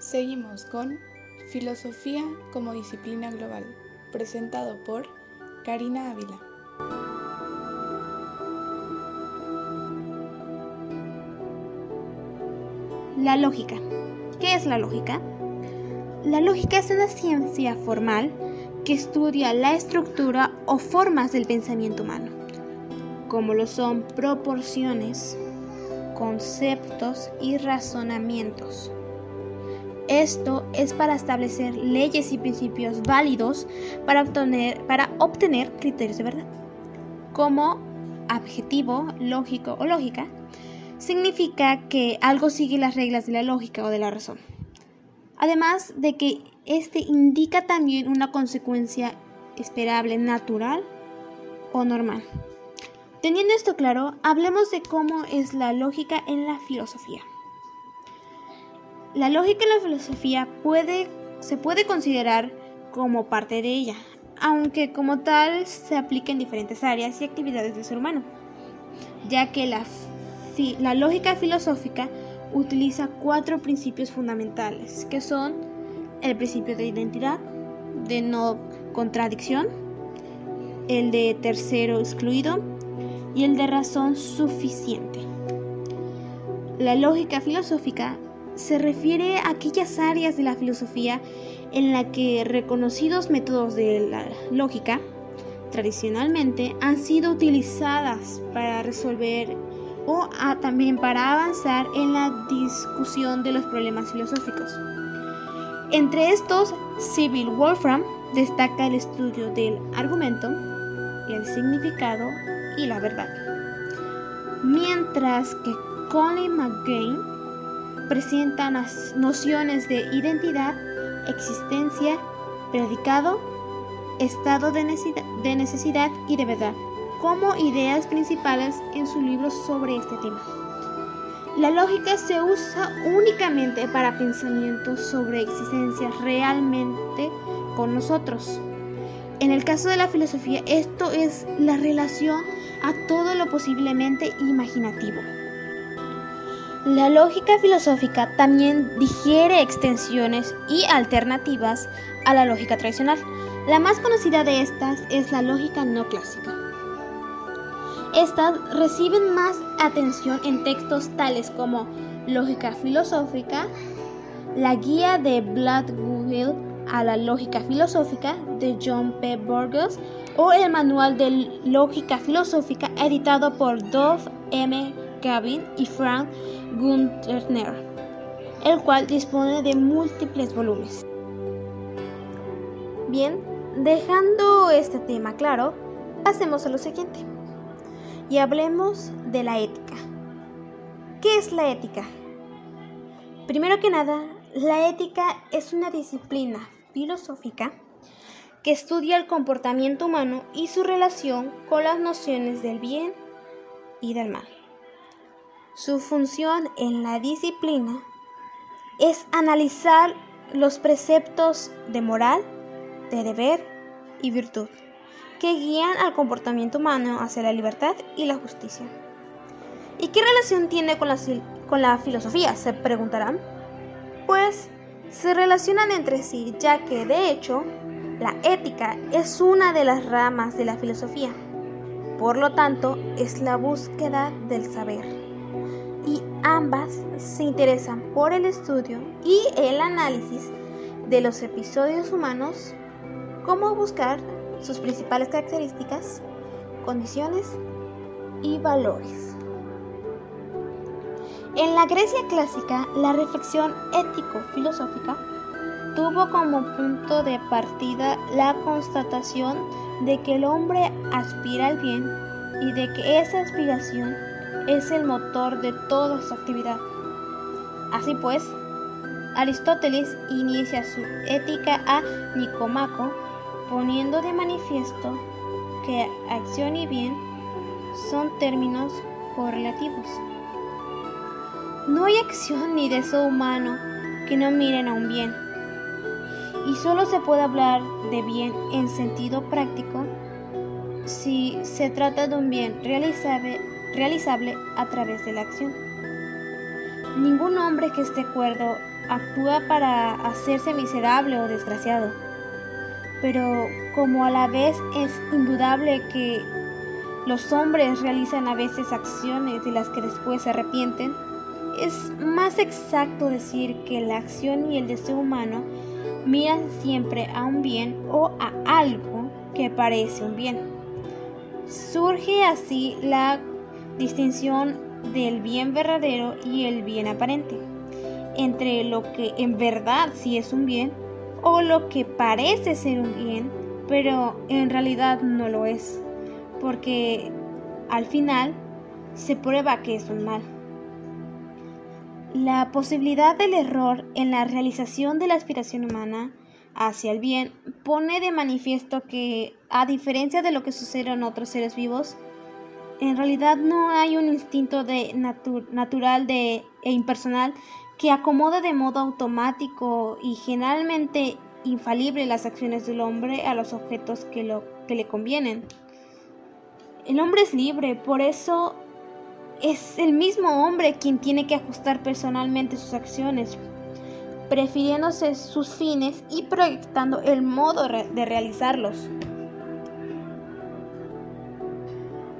Seguimos con Filosofía como disciplina global, presentado por Karina Ávila. La lógica. ¿Qué es la lógica? La lógica es una ciencia formal que estudia la estructura o formas del pensamiento humano, como lo son proporciones, conceptos y razonamientos. Esto es para establecer leyes y principios válidos para obtener, para obtener criterios de verdad. Como adjetivo, lógico o lógica, significa que algo sigue las reglas de la lógica o de la razón. Además de que este indica también una consecuencia esperable, natural o normal. Teniendo esto claro, hablemos de cómo es la lógica en la filosofía. La lógica en la filosofía se puede considerar como parte de ella, aunque como tal se aplica en diferentes áreas y actividades del ser humano, ya que la, la lógica filosófica utiliza cuatro principios fundamentales, que son el principio de identidad, de no contradicción, el de tercero excluido y el de razón suficiente. La lógica filosófica se refiere a aquellas áreas de la filosofía en la que reconocidos métodos de la lógica tradicionalmente han sido utilizadas para resolver o también para avanzar en la discusión de los problemas filosóficos. Entre estos, Sybil Wolfram destaca el estudio del argumento, el significado y la verdad. Mientras que Colin McGain presenta las nociones de identidad, existencia, predicado, estado de necesidad, y de verdad como ideas principales en su libro sobre este tema. La lógica se usa únicamente para pensamientos sobre existencias realmente con nosotros. En el caso de la filosofía, esto es la relación a todo lo posiblemente imaginativo. La lógica filosófica también digiere extensiones y alternativas a la lógica tradicional. La más conocida de estas es la lógica no clásica. Estas reciben más atención en textos tales como Lógica filosófica, la guía de Gladwell a la lógica filosófica de John P. Burgos o el manual de lógica filosófica editado por Dov M. Gavin y Frank Gunterner, el cual dispone de múltiples volúmenes. Bien, dejando este tema claro, pasemos a lo siguiente y hablemos de la ética. ¿Qué es la ética? Primero que nada, la ética es una disciplina filosófica que estudia el comportamiento humano y su relación con las nociones del bien y del mal. Su función en la disciplina es analizar los preceptos de moral, de deber y virtud que guían al comportamiento humano hacia la libertad y la justicia. ¿Y qué relación tiene con la, con la filosofía? Se preguntarán. Pues se relacionan entre sí, ya que de hecho la ética es una de las ramas de la filosofía. Por lo tanto, es la búsqueda del saber. Ambas se interesan por el estudio y el análisis de los episodios humanos, como buscar sus principales características, condiciones y valores. En la Grecia clásica, la reflexión ético-filosófica tuvo como punto de partida la constatación de que el hombre aspira al bien y de que esa aspiración es el motor de toda su actividad. Así pues, Aristóteles inicia su ética a Nicomaco poniendo de manifiesto que acción y bien son términos correlativos. No hay acción ni deseo humano que no miren a un bien. Y solo se puede hablar de bien en sentido práctico si se trata de un bien realizable, realizable a través de la acción. Ningún hombre que esté cuerdo actúa para hacerse miserable o desgraciado. Pero como a la vez es indudable que los hombres realizan a veces acciones de las que después se arrepienten, es más exacto decir que la acción y el deseo humano miran siempre a un bien o a algo que parece un bien. Surge así la distinción del bien verdadero y el bien aparente, entre lo que en verdad sí es un bien o lo que parece ser un bien, pero en realidad no lo es, porque al final se prueba que es un mal. La posibilidad del error en la realización de la aspiración humana hacia el bien pone de manifiesto que, a diferencia de lo que sucede en otros seres vivos, en realidad no hay un instinto de natural de, e impersonal que acomode de modo automático y generalmente infalible las acciones del hombre a los objetos que, lo, que le convienen. El hombre es libre, por eso es el mismo hombre quien tiene que ajustar personalmente sus acciones, prefiriéndose sus fines y proyectando el modo de realizarlos.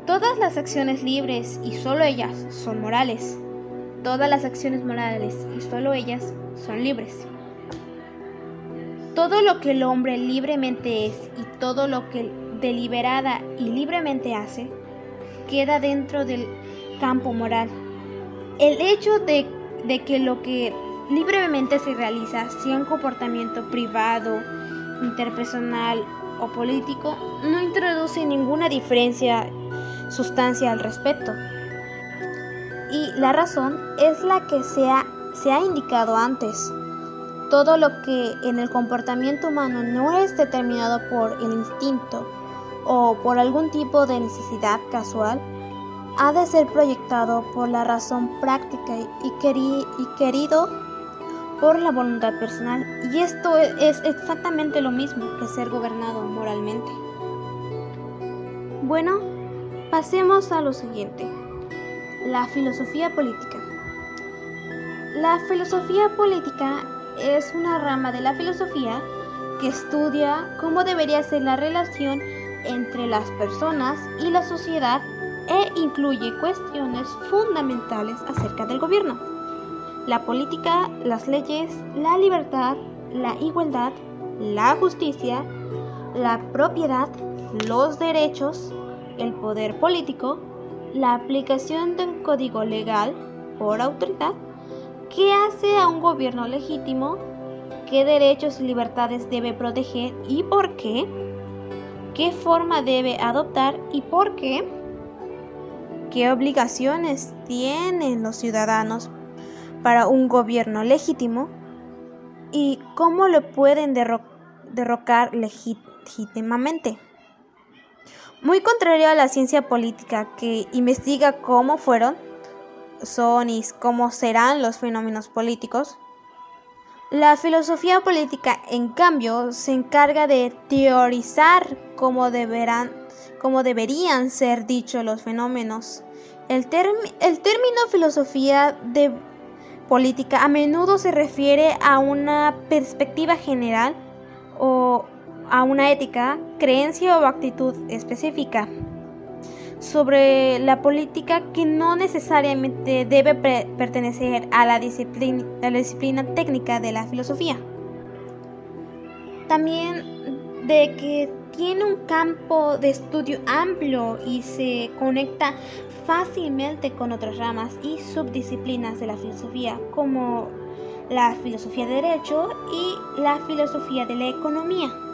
Todas las acciones libres y solo ellas son morales. Todas las acciones morales y solo ellas son libres. Todo lo que el hombre libremente es y todo lo que deliberada y libremente hace queda dentro del campo moral. El hecho de, que lo que libremente se realiza sea un comportamiento privado, interpersonal o político no introduce ninguna diferencia sustancia al respecto. Y la razón es la que se ha, se ha indicado antes. Todo lo que en el comportamiento humano no es determinado por el instinto o por algún tipo de necesidad casual, ha de ser proyectado por la razón práctica y, querido por la voluntad personal. Y esto es exactamente lo mismo que ser gobernado moralmente. Bueno, pasemos a lo siguiente. La filosofía política. La filosofía política es una rama de la filosofía que estudia cómo debería ser la relación entre las personas y la sociedad e incluye cuestiones fundamentales acerca del gobierno, la política, las leyes, la libertad, la igualdad, la justicia, la propiedad, los derechos, el poder político, la aplicación de un código legal por autoridad, qué hace a un gobierno legítimo, qué derechos y libertades debe proteger y por qué, qué forma debe adoptar y por qué, qué obligaciones tienen los ciudadanos para un gobierno legítimo y cómo lo pueden derrocar legítimamente. Muy contrario a la ciencia política que investiga cómo fueron, son y cómo serán los fenómenos políticos, la filosofía política, en cambio, se encarga de teorizar cómo, deberán, cómo deberían ser dichos los fenómenos. El, el término filosofía de política a menudo se refiere a una perspectiva general o a una ética, creencia o actitud específica sobre la política que no necesariamente debe pertenecer a la, disciplina, la disciplina técnica de la filosofía. También de que tiene un campo de estudio amplio y se conecta fácilmente con otras ramas y subdisciplinas de la filosofía, como la filosofía de derecho y la filosofía de la economía.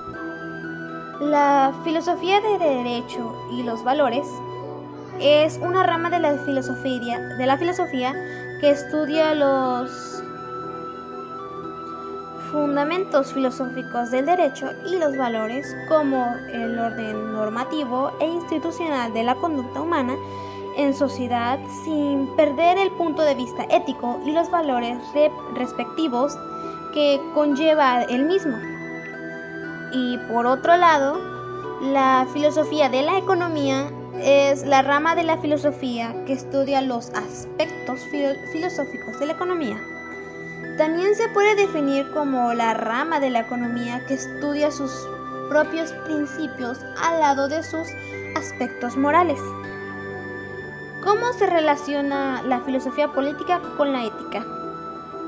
La filosofía de derecho y los valores es una rama de la filosofía, de la filosofía que estudia los fundamentos filosóficos del derecho y los valores como el orden normativo e institucional de la conducta humana en sociedad sin perder el punto de vista ético y los valores respectivos que conlleva el mismo. Y por otro lado, la filosofía de la economía es la rama de la filosofía que estudia los aspectos filosóficos de la economía También se puede definir como la rama de la economía que estudia sus propios principios al lado de sus aspectos morales. ¿Cómo se relaciona la filosofía política con la ética?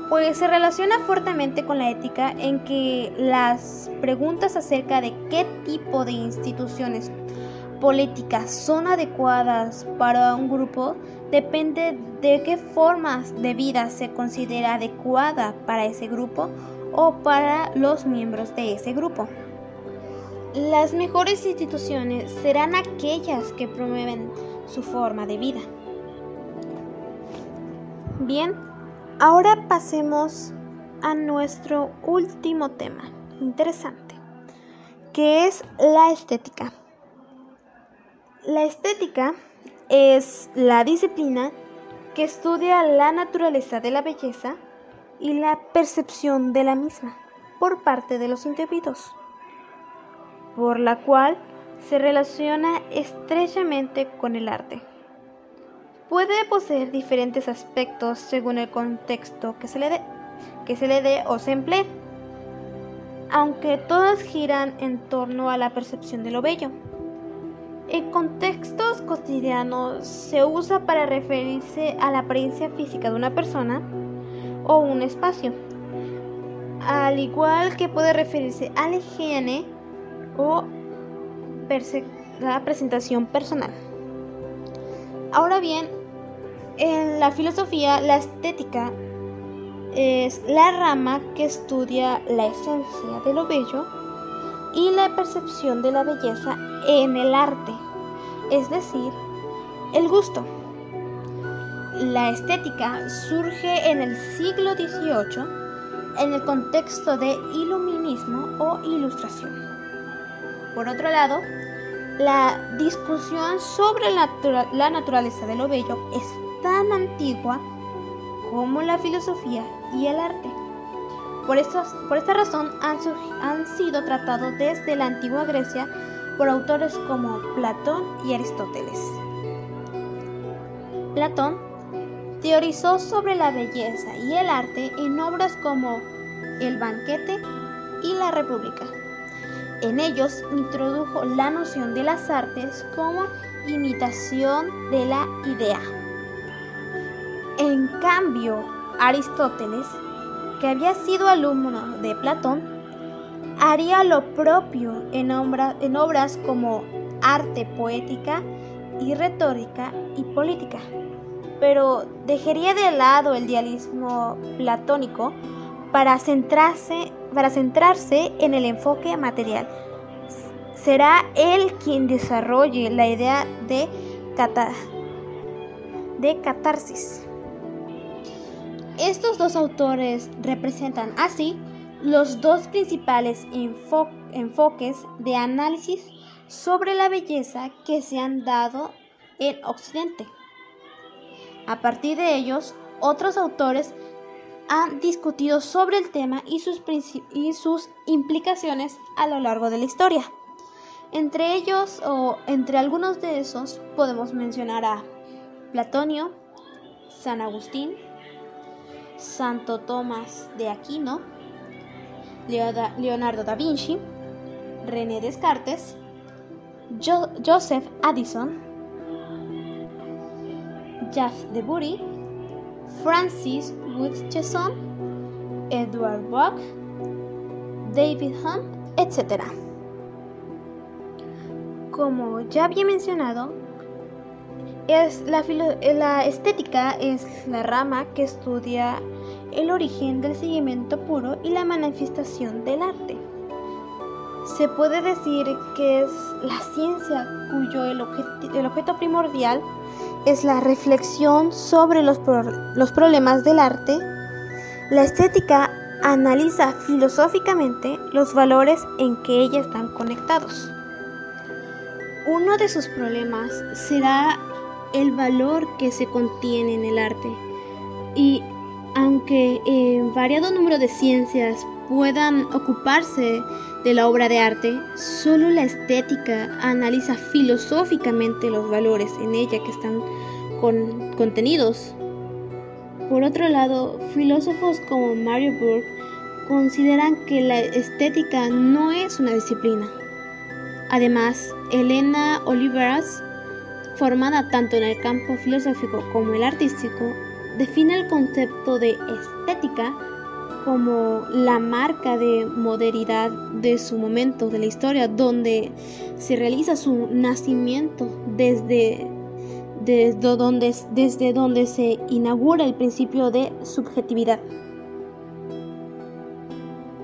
Pues se relaciona fuertemente con la ética en que las preguntas acerca de qué tipo de instituciones políticas son adecuadas para un grupo depende de qué formas de vida se considera adecuada para ese grupo o para los miembros de ese grupo. Las mejores instituciones serán aquellas que promueven su forma de vida. Bien, ahora pasemos a nuestro último tema interesante, que es la estética. La estética es la disciplina que estudia la naturaleza de la belleza y la percepción de la misma por parte de los individuos, por la cual se relaciona estrechamente con el arte. Puede poseer diferentes aspectos según el contexto que se le dé, que se le dé o se emplee, aunque todas giran en torno a la percepción de lo bello. En contextos cotidianos se usa para referirse a la apariencia física de una persona o un espacio, al igual que puede referirse a la higiene o la presentación personal. Ahora bien, en la filosofía, la estética es la rama que estudia la esencia de lo bello y la percepción de la belleza en el arte, es decir, el gusto. La estética surge en el siglo XVIII en el contexto de iluminismo o ilustración. Por otro lado, la discusión sobre la, naturaleza de lo bello es tan antigua como la filosofía y el arte. Por, por esta razón han, han sido tratados desde la antigua Grecia por autores como Platón y Aristóteles. Platón teorizó sobre la belleza y el arte en obras como El banquete y La República. En ellos introdujo la noción de las artes como imitación de la idea. En cambio, Aristóteles que había sido alumno de Platón, haría lo propio en, obras como arte poética y retórica y política, pero dejaría de lado el dialismo platónico para centrarse, para centrarse en el enfoque material. Será él quien desarrolle la idea de, de catarsis. Estos dos autores representan así los dos principales enfoques de análisis sobre la belleza que se han dado en Occidente. A partir de ellos, otros autores han discutido sobre el tema y sus, y sus implicaciones a lo largo de la historia. Entre ellos, o entre algunos de esos, podemos mencionar a Platonio, San Agustín, Santo Tomás de Aquino, Leonardo da Vinci, René Descartes, Joseph Addison, Jacques de Bury, Francis Hutcheson, Edward Bock, David Hume, etc. Como ya había mencionado, es la, la estética es la rama que estudia el origen del seguimiento puro y la manifestación del arte. Se puede decir que es la ciencia cuyo el, objeto primordial es la reflexión sobre los, los problemas del arte. La estética analiza filosóficamente los valores en que ella están conectados. Uno de sus problemas será el valor que se contiene en el arte. Y aunque eh, variado número de ciencias puedan ocuparse de la obra de arte, solo la estética analiza filosóficamente los valores en ella que están contenidos. Por otro lado, filósofos como Mario Burke consideran que la estética no es una disciplina. Además, Elena Oliveras, formada tanto en el campo filosófico como el artístico, define el concepto de estética como la marca de modernidad de su momento de la historia, donde se realiza su nacimiento desde, desde, donde, desde donde se inaugura el principio de subjetividad.